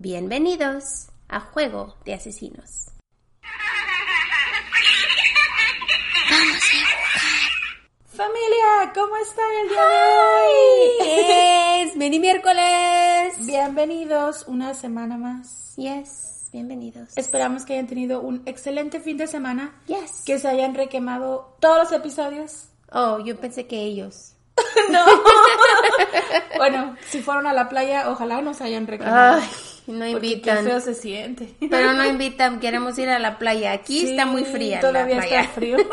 Bienvenidos a Juego de Asesinos. Familia, ¿cómo están el día de hoy? Es mini miércoles. Bienvenidos una semana más. Yes, bienvenidos. Esperamos que hayan tenido un excelente fin de semana. Yes. Que se hayan requemado todos los episodios. Oh, yo pensé que ellos. no. bueno, si fueron a la playa, ojalá nos hayan requemado. Ay, no invitan. Qué feo se siente. Pero no invitan, queremos ir a la playa. Aquí está muy fría Todavía la playa. está frío.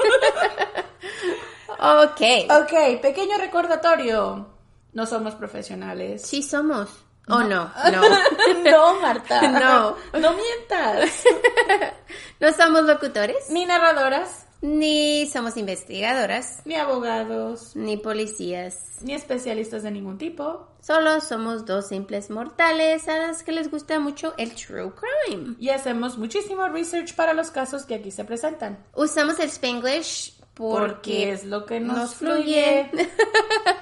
Ok. ok, pequeño recordatorio. No somos profesionales. Sí somos. ¿O no? No. no, Marta. No. No mientas. No somos locutores, Ni narradoras, ni somos investigadoras, ni abogados, ni policías. ni especialistas de ningún tipo. Solo somos dos simples mortales a las que les gusta mucho el true crime. Y hacemos muchísimo research para los casos que aquí se presentan. Usamos el Spanglish porque, Porque es lo que nos, nos fluye. fluye.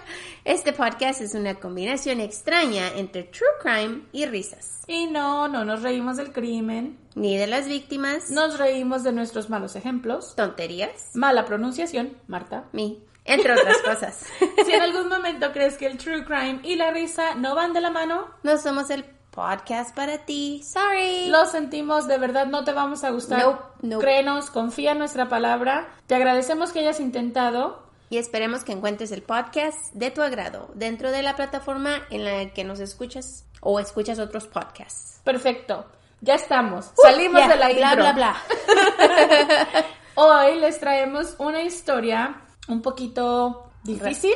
Este podcast es una combinación extraña entre true crime y risas. Y no, no nos reímos del crimen. Ni de las víctimas, Nos reímos de nuestros malos ejemplos. tonterías, Mala pronunciación, Marta. mí, entre otras cosas. Si en algún momento crees que el true crime y la risa no van de la mano, No somos el podcast para ti. Sorry. lo sentimos, de verdad no te vamos a gustar. Nope, nope. Créenos, confía en nuestra palabra. Te agradecemos que hayas intentado. Y esperemos que encuentres el podcast de tu agrado dentro de la plataforma en la que nos escuchas o escuchas otros podcasts. Perfecto. Ya estamos. Salimos Ya, de la bla, intro. bla, bla. Hoy les traemos una historia un poquito difícil,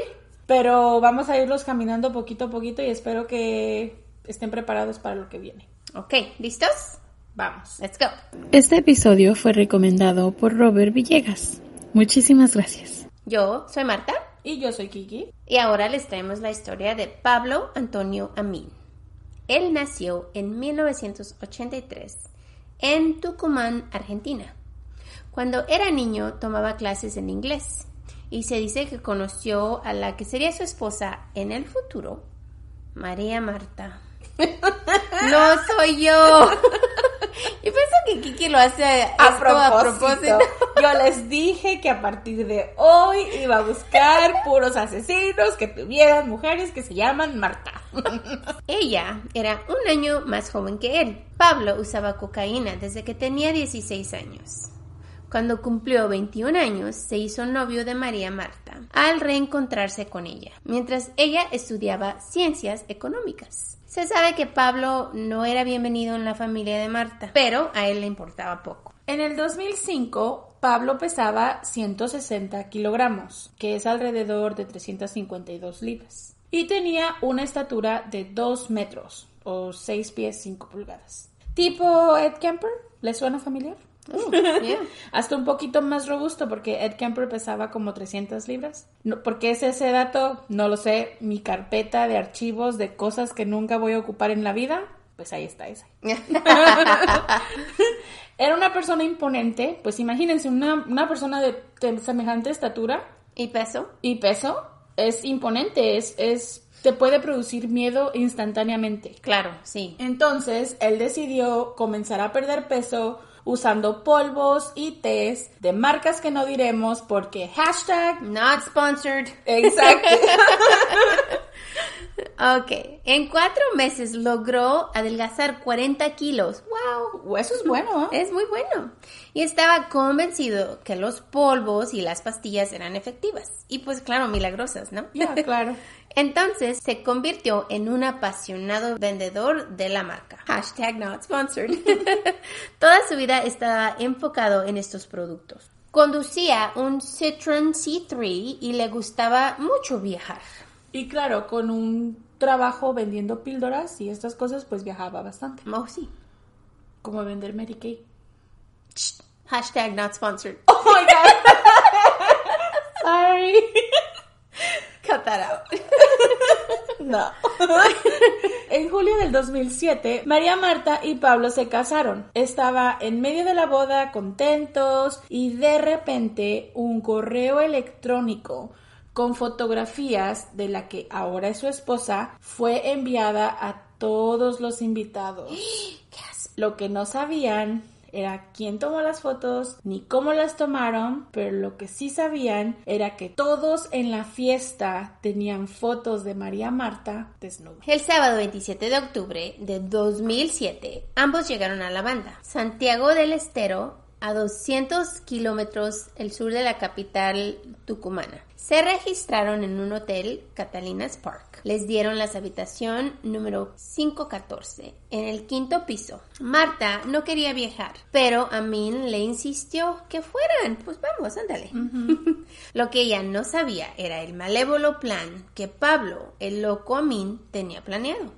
pero vamos a irlos caminando poquito a poquito y espero que estén preparados para lo que viene. Ok, ¿listos? Vamos. Let's go. Este episodio fue recomendado por Robert Villegas. Muchísimas gracias. Yo soy Marta Y yo soy Kiki. y ahora les traemos la historia de Pablo Antonio Amin. Él nació en 1983 en Tucumán, Argentina. Cuando era niño tomaba clases en inglés y se dice que conoció a la que sería su esposa en el futuro, María Marta. No soy yo. Yo pienso que Kiki lo hace a propósito. Yo les dije que a partir de hoy iba a buscar puros asesinos que tuvieran mujeres que se llaman Marta. Ella era un año más joven que él. Pablo usaba cocaína desde que tenía 16 años. Cuando cumplió 21 años, se hizo novio de María Marta al reencontrarse con ella, mientras ella estudiaba ciencias económicas. Se sabe que Pablo no era bienvenido en la familia de Marta, pero a él le importaba poco. En el 2005, Pablo pesaba 160 kilogramos, que es alrededor de 352 libras, y tenía una estatura de 2 metros, o 6 pies 5 pulgadas. ¿Tipo Ed Kemper? ¿Le suena familiar? Yeah. Hasta un poquito más robusto porque Ed Kemper pesaba como 300 libras. No, ¿Por qué es ese dato? No lo sé. Mi carpeta de archivos de cosas que nunca voy a ocupar en la vida, pues ahí está esa. Era una persona imponente, pues imagínense, una, una persona de, de semejante estatura ¿Y peso? y peso es imponente, es, es, te puede producir miedo instantáneamente. Claro, sí. Entonces, él decidió comenzar a perder peso usando polvos y tés de marcas que no diremos porque hashtag Not sponsored. exacto. Ok, en cuatro meses logró adelgazar 40 kilos. ¡Wow! Eso es bueno, ¿eh? Es muy bueno. Y estaba convencido que los polvos y las pastillas eran efectivas. Y pues claro, milagrosas, ¿no? Ya, claro. Entonces se convirtió en un apasionado vendedor de la marca. Hashtag not sponsored. Toda su vida estaba enfocado en estos productos. Conducía un Citroën C3 y le gustaba mucho viajar. Y claro, con un trabajo vendiendo píldoras y estas cosas, pues viajaba bastante. Oh, sí. Como vender Mary Kay. Hashtag not sponsored. Oh my god. Sorry. Cut that out. No. en julio del 2007, María Marta y Pablo se casaron. Estaba en medio de la boda, contentos, y de repente un correo electrónico con fotografías de la que ahora es su esposa fue enviada a todos los invitados. Lo que no sabían era quién tomó las fotos ni cómo las tomaron, pero lo que sí sabían era que todos en la fiesta tenían fotos de María Marta desnuda. El sábado 27 de octubre de 2007, ambos llegaron a la banda. Santiago del Estero, a 200 kilómetros el sur de la capital tucumana. Se registraron en un hotel, Catalinas Park. Les dieron las habitación número 514 en el quinto piso. Marta no quería viajar, pero Amin le insistió que fueran. Pues vamos, ándale. Lo que ella no sabía era el malévolo plan que Pablo, el loco Amin, tenía planeado.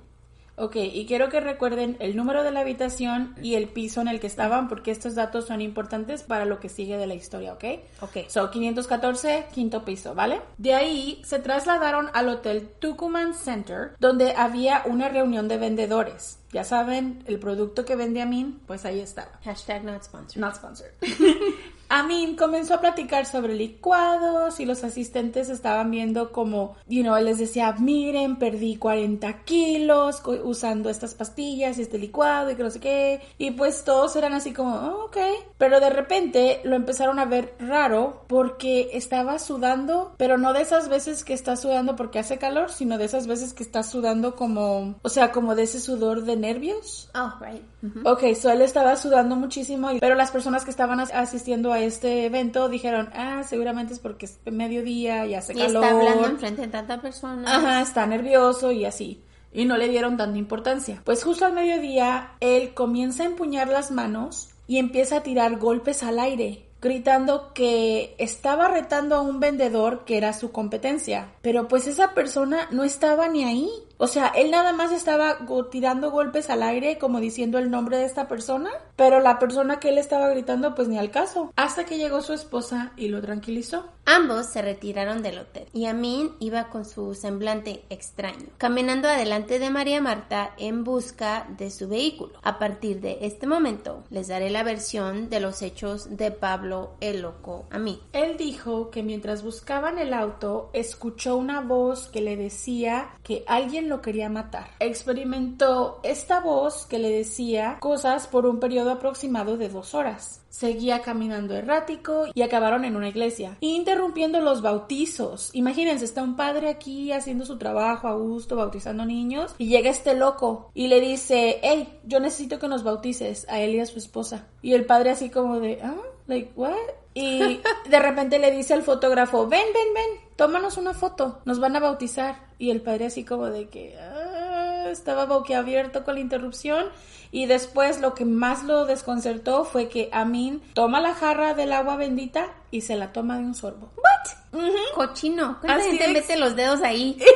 Ok, y quiero que recuerden el número de la habitación y el piso en el que estaban, porque estos datos son importantes para lo que sigue de la historia, ¿ok? Ok. So, 514, quinto piso, ¿vale? De ahí se trasladaron al Hotel Tucumán Center, donde había una reunión de vendedores. Ya saben, el producto que vende Amin, pues ahí estaba. Hashtag not sponsored. Not sponsored. Amin comenzó a platicar sobre licuados y los asistentes estaban viendo como, you know, él les decía, miren, perdí 40 kilos usando estas pastillas y este licuado y que no sé qué. Y pues todos eran así como, "Oh, ok. Pero de repente lo empezaron a ver raro porque estaba sudando, pero no de esas veces que está sudando porque hace calor, sino de esas veces que está sudando como, o sea, como de ese sudor de nervios. Oh, right. Ok, so él estaba sudando muchísimo, y- pero las personas que estaban as- asistiendo a este evento dijeron, ah, seguramente es porque es mediodía y hace Y calor. está hablando enfrente de tanta persona. Ajá, está nervioso y así. Y no le dieron tanta importancia. Pues justo al mediodía, él comienza a empuñar las manos y empieza a tirar golpes al aire, gritando que estaba retando a un vendedor que era su competencia. Pero pues esa persona no estaba ni ahí. O sea, él nada más estaba go- tirando golpes al aire como diciendo el nombre de esta persona, pero la persona que él estaba gritando pues ni al caso. Hasta que llegó su esposa y lo tranquilizó. Ambos se retiraron del hotel y Amin iba con su semblante extraño, caminando adelante de María Marta en busca de su vehículo. A partir de este momento les daré la versión de los hechos de Pablo el Loco Amin. Él dijo que mientras buscaban el auto, escuchó una voz que le decía que alguien lo quería matar. Experimentó esta voz que le decía cosas por un periodo aproximado de dos horas. Seguía caminando errático y acabaron en una iglesia, interrumpiendo los bautizos. Imagínense, está un padre aquí haciendo su trabajo a gusto, bautizando niños, y llega este loco y le dice, hey, yo necesito que nos bautices a él y a su esposa. Y el padre así como de, ah, like, what? Y de repente le dice al fotógrafo, ven, ven, ven, tómanos una foto, nos van a bautizar. Y el padre así como de que ah, estaba boquiabierto con la interrupción. Y después lo que más lo desconcertó fue que Amin toma la jarra del agua bendita y se la toma de un sorbo. ¿What? Cochino. ¿Cuánta Así gente es. mete los dedos ahí?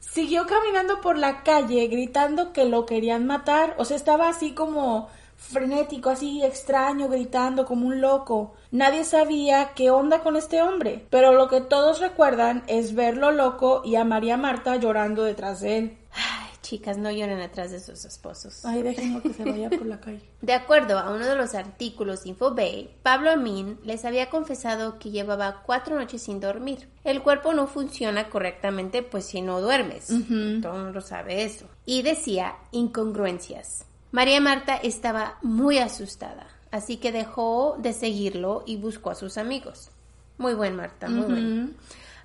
Siguió caminando por la calle gritando que lo querían matar. O sea, estaba así como frenético, así extraño, gritando como un loco. Nadie sabía qué onda con este hombre, pero lo que todos recuerdan es verlo loco y a María Marta llorando detrás de él. Ay, chicas, no lloren atrás de sus esposos. Ay, déjenlo que se vaya por la calle. De acuerdo a uno de los artículos Infobay, Pablo Amin les había confesado que llevaba cuatro noches sin dormir. El cuerpo no funciona correctamente pues si no duermes. Todo el mundo sabe eso. Y decía incongruencias. María Marta estaba muy asustada, así que dejó de seguirlo y buscó a sus amigos. Muy buen, Marta, muy buen.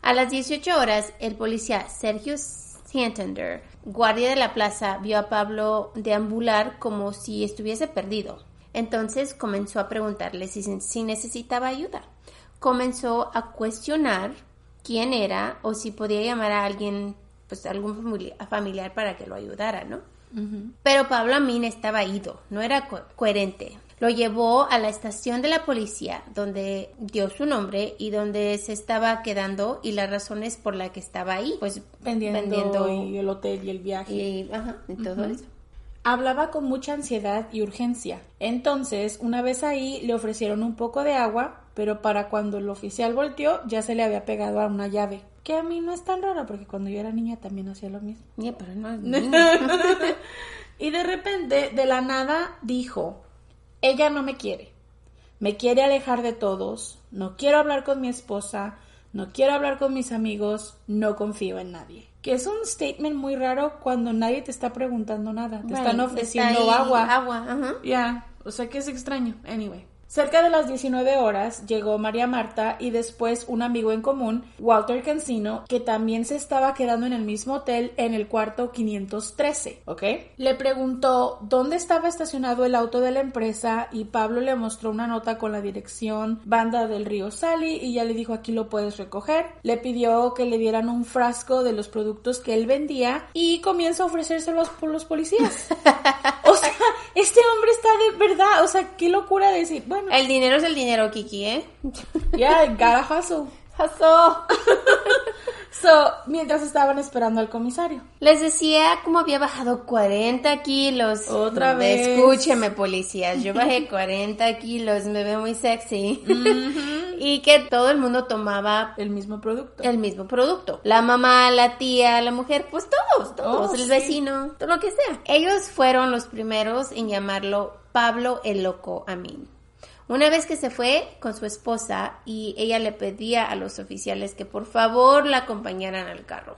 A las 18 horas, el policía Sergio Santander, guardia de la plaza, vio a Pablo deambular como si estuviese perdido. Entonces comenzó a preguntarle si, si necesitaba ayuda. Comenzó a cuestionar quién era o si podía llamar a alguien, pues algún familiar para que lo ayudara, ¿no? Pero Pablo Amin estaba ido, no era coherente. Lo llevó a la estación de la policía, donde dio su nombre y donde se estaba quedando y las razones por las que estaba ahí, pues vendiendo, y el hotel y el viaje. Y, ajá, y todo eso. Hablaba con mucha ansiedad y urgencia. Entonces, una vez ahí, le ofrecieron un poco de agua, pero para cuando el oficial volteó, ya se le había pegado a una llave. Que a mí no es tan raro, porque cuando yo era niña también hacía lo mismo. pero no es y de repente, de la nada, dijo, ella no me quiere. Me quiere alejar de todos. No quiero hablar con mi esposa. No quiero hablar con mis amigos. No confío en nadie. Que es un statement muy raro cuando nadie te está preguntando nada. Te están ofreciendo agua. Agua, Ya, o sea que es extraño. Anyway. Cerca de las 19 horas llegó María Marta y después un amigo en común, Walter Cancino, que también se estaba quedando en el mismo hotel en el cuarto 513, ¿ok? Le preguntó dónde estaba estacionado el auto de la empresa y Pablo le mostró una nota con la dirección Banda del Río Sally y ya le dijo aquí lo puedes recoger. Le pidió que le dieran un frasco de los productos que él vendía y comienza a ofrecérselos por los policías. o sea, este hombre está de verdad, o sea, qué locura decir, el dinero es el dinero, Kiki, ¿eh? Yeah, gotta hustle. Hustle. So, mientras estaban esperando al comisario. Les decía cómo había bajado 40 kilos. Otra vez. Escúcheme, policías. Yo bajé 40 kilos, me veo muy sexy. y que todo el mundo tomaba el mismo producto. El mismo producto. La mamá, la tía, la mujer, pues todos, todos. Oh, el vecino, todo lo que sea. Ellos fueron los primeros en llamarlo Pablo el Loco Amin. Una vez que se fue con su esposa y ella le pedía a los oficiales que por favor la acompañaran al carro.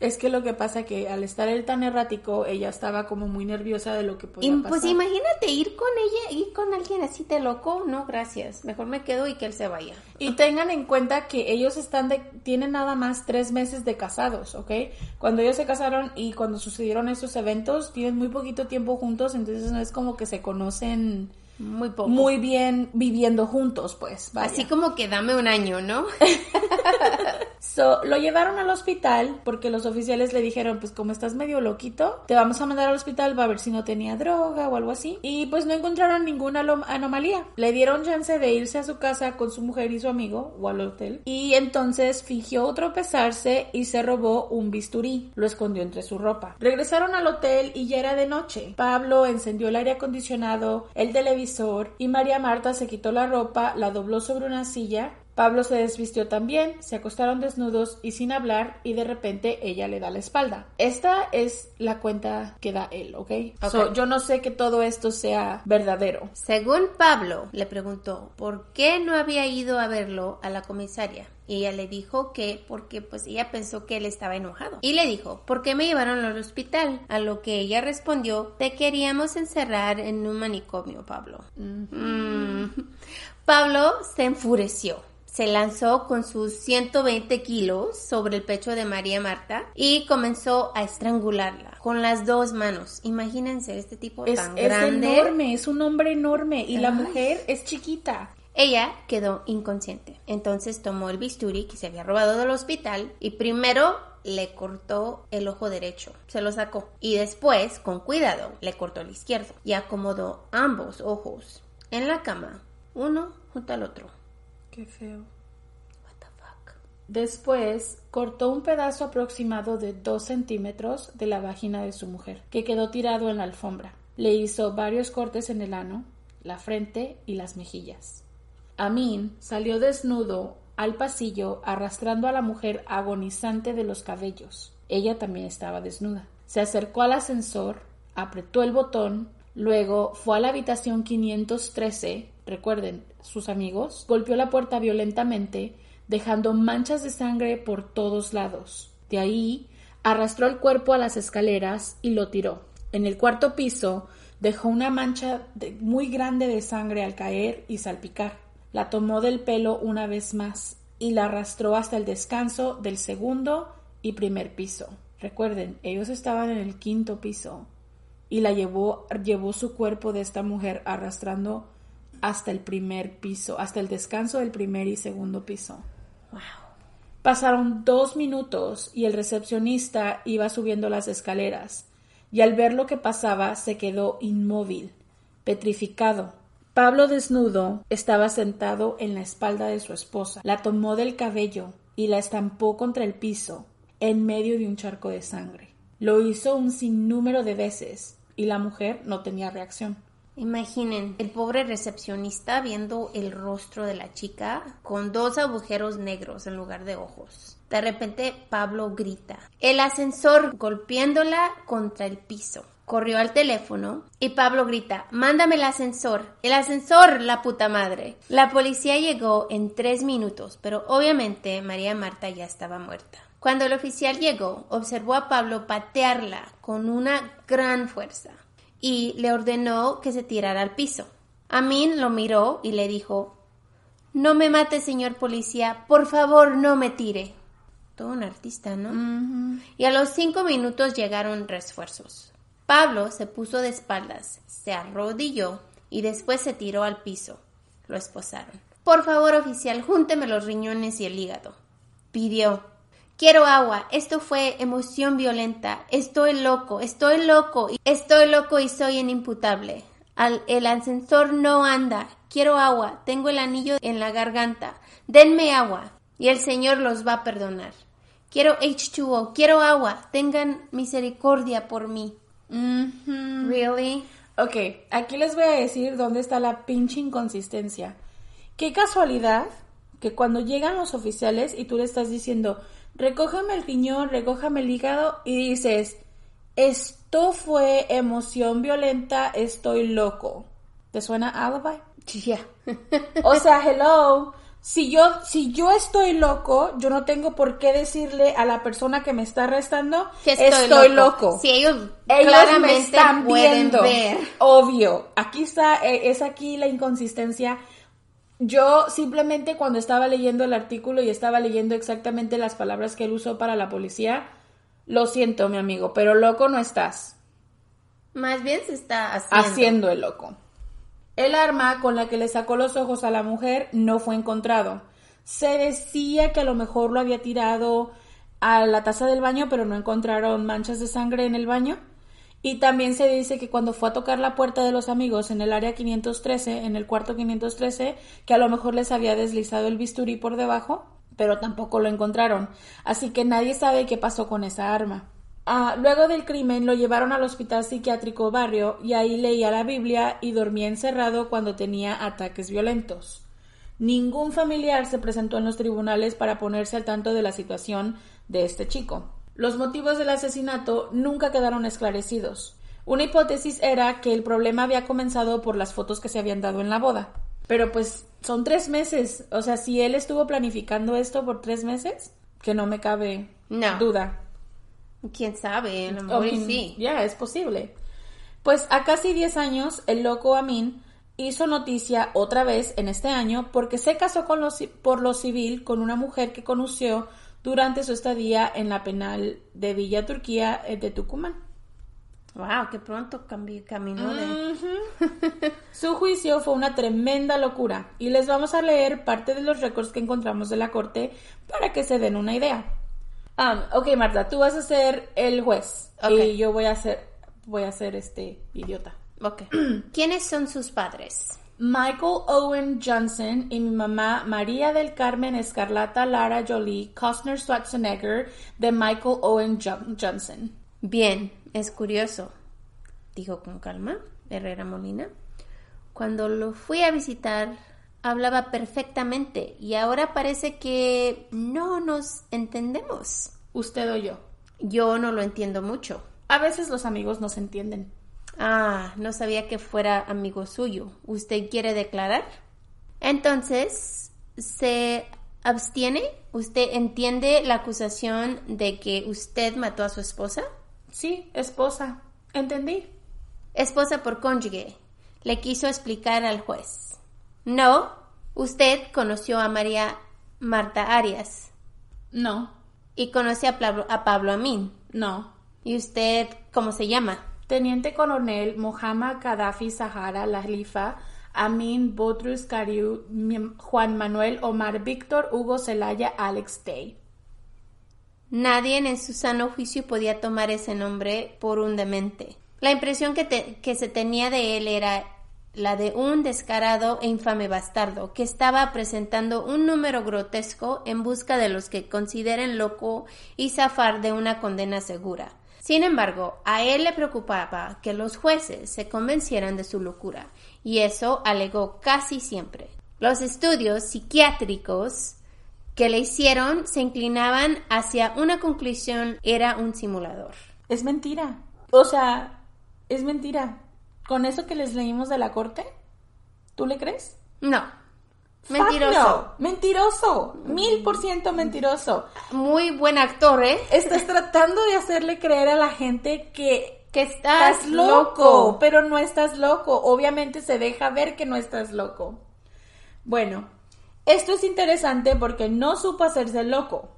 Es que lo que pasa que al estar él tan errático, ella estaba como muy nerviosa de lo que podía y, Pues imagínate ir con ella, ir con alguien así de loco, no, gracias. Mejor me quedo y que él se vaya. Y tengan en cuenta que ellos están de, tienen nada más tres meses de casados, ¿ok? Cuando ellos se casaron y cuando sucedieron estos eventos, tienen muy poquito tiempo juntos, entonces no es como que se conocen muy poco. Muy bien viviendo juntos, pues. Así como que dame un año, ¿no? so, lo llevaron al hospital porque los oficiales le dijeron, pues como estás medio loquito, te vamos a mandar al hospital va a ver si no tenía droga o algo así. Y pues no encontraron ninguna anomalía. Le dieron chance de irse a su casa con su mujer y su amigo o al hotel. Y entonces fingió tropezarse y se robó un bisturí. Lo escondió entre su ropa. Regresaron al hotel y ya era de noche. Pablo encendió el aire acondicionado, el televisor y María Marta se quitó la ropa, la dobló sobre una silla Pablo se desvistió también, se acostaron desnudos y sin hablar y de repente ella le da la espalda. Esta es la cuenta que da él, ¿ok? yo no sé que todo esto sea verdadero. Según Pablo, le preguntó por qué no había ido a verlo a la comisaria. Y ella le dijo que porque pues ella pensó que él estaba enojado. Y le dijo, ¿por qué me llevaron al hospital? A lo que ella respondió, te queríamos encerrar en un manicomio, Pablo. Mm. Pablo se enfureció se lanzó con sus 120 kilos sobre el pecho de María Marta y comenzó a estrangularla con las dos manos. Imagínense este tipo es, tan grande. Es enorme, es un hombre enorme y la mujer es chiquita. Ella quedó inconsciente. Entonces tomó el bisturí que se había robado del hospital y primero le cortó el ojo derecho, se lo sacó y después, con cuidado, le cortó el izquierdo y acomodó ambos ojos en la cama, uno junto al otro. Qué feo. What the fuck. Después cortó un pedazo aproximado de dos centímetros de la vagina de su mujer, que quedó tirado en la alfombra. Le hizo varios cortes en el ano, la frente y las mejillas. Amin salió desnudo al pasillo arrastrando a la mujer agonizante de los cabellos. Ella también estaba desnuda. Se acercó al ascensor, apretó el botón, luego fue a la habitación 513 recuerden, sus amigos, golpeó la puerta violentamente, dejando manchas de sangre por todos lados. De ahí, arrastró el cuerpo a las escaleras y lo tiró. En el cuarto piso, dejó una mancha muy grande de sangre al caer y salpicar. La tomó del pelo una vez más y la arrastró hasta el descanso del segundo y primer piso. Recuerden, ellos estaban en el quinto piso y la llevó, llevó su cuerpo de esta mujer arrastrando hasta el primer piso, hasta el descanso del primer y segundo piso. Wow. Pasaron dos minutos y el recepcionista iba subiendo las escaleras, y al ver lo que pasaba se quedó inmóvil, petrificado. Pablo desnudo estaba sentado en la espalda de su esposa, la tomó del cabello y la estampó contra el piso, en medio de un charco de sangre. Lo hizo un sinnúmero de veces, y la mujer no tenía reacción. Imaginen el pobre recepcionista viendo el rostro de la chica con dos agujeros negros en lugar de ojos. De repente Pablo grita. El ascensor golpeándola contra el piso. Corrió al teléfono y Pablo grita, mándame el ascensor, el ascensor, la puta madre. La policía llegó en tres minutos, pero obviamente María Marta ya estaba muerta. Cuando el oficial llegó, observó a Pablo patearla con una gran fuerza y le ordenó que se tirara al piso. Amin lo miró y le dijo No me mate, señor policía, por favor no me tire. Todo un artista, ¿no? Y a los cinco minutos llegaron refuerzos. Pablo se puso de espaldas, se arrodilló y después se tiró al piso. Lo esposaron. Por favor, oficial, júnteme los riñones y el hígado. Pidió. Quiero agua. Esto fue emoción violenta. Estoy loco. Estoy loco. Estoy loco y soy inimputable. Al, el ascensor no anda. Quiero agua. Tengo el anillo en la garganta. Denme agua. Y el Señor los va a perdonar. Quiero H2O. Quiero agua. Tengan misericordia por mí. Really? Ok, aquí les voy a decir dónde está la pinche inconsistencia. Qué casualidad que cuando llegan los oficiales y tú le estás diciendo, recójame el riñón, recójame el hígado y dices, esto fue emoción violenta, estoy loco. ¿Te suena alibi? Ya. O sea, hello. Si yo, si yo estoy loco, yo no tengo por qué decirle a la persona que me está arrestando Que estoy, loco. Si ellos, Ellos claramente me están pueden viendo. ver. Obvio. Aquí está, eh, es aquí la inconsistencia. Yo simplemente cuando estaba leyendo el artículo y estaba leyendo exactamente las palabras que él usó para la policía, lo siento, mi amigo, pero loco no estás. Más bien se está haciendo. Haciendo el loco. El arma con la que le sacó los ojos a la mujer no fue encontrado. Se decía que a lo mejor lo había tirado a la taza del baño, pero no encontraron manchas de sangre en el baño. Y también se dice que cuando fue a tocar la puerta de los amigos en el área 513, en el cuarto 513, que a lo mejor les había deslizado el bisturí por debajo, pero tampoco lo encontraron. Así que nadie sabe qué pasó con esa arma. Ah, luego del crimen lo llevaron al hospital psiquiátrico barrio y ahí leía la Biblia y dormía encerrado cuando tenía ataques violentos. Ningún familiar se presentó en los tribunales para ponerse al tanto de la situación de este chico. Los motivos del asesinato nunca quedaron esclarecidos. Una hipótesis era que el problema había comenzado por las fotos que se habían dado en la boda. Pero pues son tres meses. O sea, si él estuvo planificando esto por tres meses, que no me cabe No. duda. ¿Quién sabe? A lo mejor sí. Ya, es posible. Pues a casi 10 años, el loco Amin hizo noticia otra vez en este año porque se casó con lo por lo civil con una mujer que conoció durante su estadía en la penal de Villa Turquía eh, de Tucumán. Wow, qué pronto cambió camino de... Su juicio fue una tremenda locura y les vamos a leer parte de los récords que encontramos de la corte para que se den una idea. Um, ok, Marta, tú vas a ser el juez Ok. y yo voy a ser voy a ser este idiota. Ok. ¿Quiénes son sus padres? Michael Owen Johnson y mi mamá María del Carmen Escarlata Lara Jolie Costner Schwarzenegger de Michael Owen Jo- Johnson. Bien, es curioso, dijo con calma Herrera Molina. Cuando lo fui a visitar, hablaba perfectamente y ahora parece que no nos entendemos. Usted o yo. Yo no lo entiendo mucho. A veces los amigos no se entienden. Ah, no sabía que fuera amigo suyo. ¿Usted quiere declarar? Entonces, ¿se abstiene? ¿Usted entiende la acusación de que usted mató a su esposa? Sí, esposa. ¿Entendí? Esposa por cónyuge. Le quiso explicar al juez. No, usted conoció a María Marta Arias. No, Y conoce a Pablo, a Pablo Amin. no. ¿Y usted cómo se llama? Teniente Coronel Mohammad Gaddafi Sahara Lalifa, Amin Botrus Cariu, Juan Manuel Omar Víctor Hugo Celaya Alex Day. Nadie en su sano juicio podía tomar ese nombre por un demente. La impresión que, te- que se tenía de él era la de un descarado e infame bastardo que estaba presentando un número grotesco en busca de los que consideren loco y zafar de una condena segura. Sin embargo, a él le preocupaba que los jueces se convencieran de su locura, y eso alegó casi siempre. Los estudios psiquiátricos que le hicieron se inclinaban hacia una conclusión era un simulador. Es mentira. O sea, es mentira. Con eso que les leímos de la corte, ¿tú le crees? No. Mentiroso. Mentiroso. Mil por ciento mentiroso. Muy buen actor, ¿eh? Estás tratando de hacerle creer a la gente que Que estás, estás loco, pero no estás loco. Obviamente se deja ver que no estás loco. Bueno, esto es interesante porque no supo hacerse loco.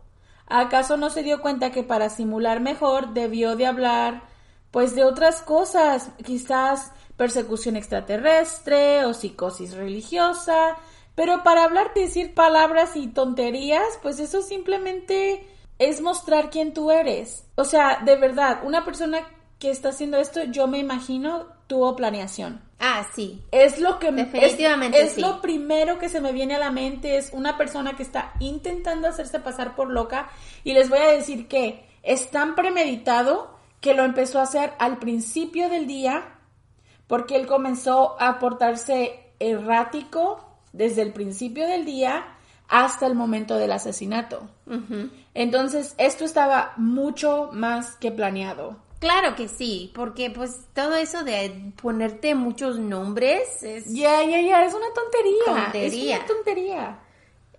¿Acaso no se dio cuenta que para simular mejor debió de hablar pues de otras cosas, quizás persecución extraterrestre o psicosis religiosa, pero para hablar decir palabras y tonterías, pues eso simplemente es mostrar quién tú eres. O sea, de verdad, una persona que está haciendo esto, yo me imagino tuvo planeación. Ah, sí. Es lo que Definitivamente es, es sí. lo primero que se me viene a la mente es una persona que está intentando hacerse pasar por loca y les voy a decir que es tan premeditado que lo empezó a hacer al principio del día porque él comenzó a portarse errático desde el principio del día hasta el momento del asesinato. Entonces, esto estaba mucho más que planeado. Claro que sí, porque pues todo eso de ponerte muchos nombres es... Ya, ya, ya, es una tontería. Tontería. Es una tontería.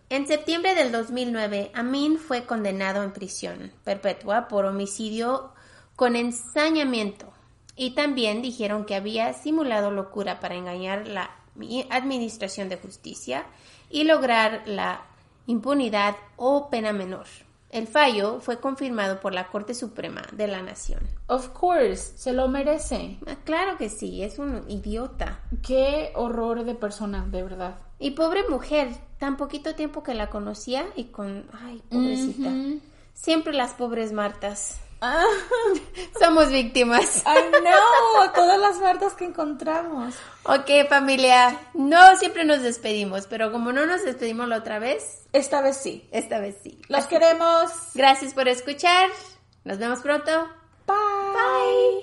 En septiembre del 2009, Amin fue condenado en prisión perpetua por homicidio con ensañamiento y también dijeron que había simulado locura para engañar la administración de justicia y lograr la impunidad o pena menor. El fallo fue confirmado por la Corte Suprema de la Nación. Of course, se lo merece. Ah, Claro que sí, es un idiota. Qué horror de persona, de verdad. Y pobre mujer, tan poquito tiempo que la conocía y con... Ay, pobrecita. Siempre las pobres Martas. Ah, Somos víctimas. I know, todas las Martas que encontramos. Ok, familia. No siempre nos despedimos, pero como no nos despedimos la otra vez, Esta vez sí. esta vez sí. Los queremos. Gracias por escuchar. Nos vemos pronto. Bye. Bye.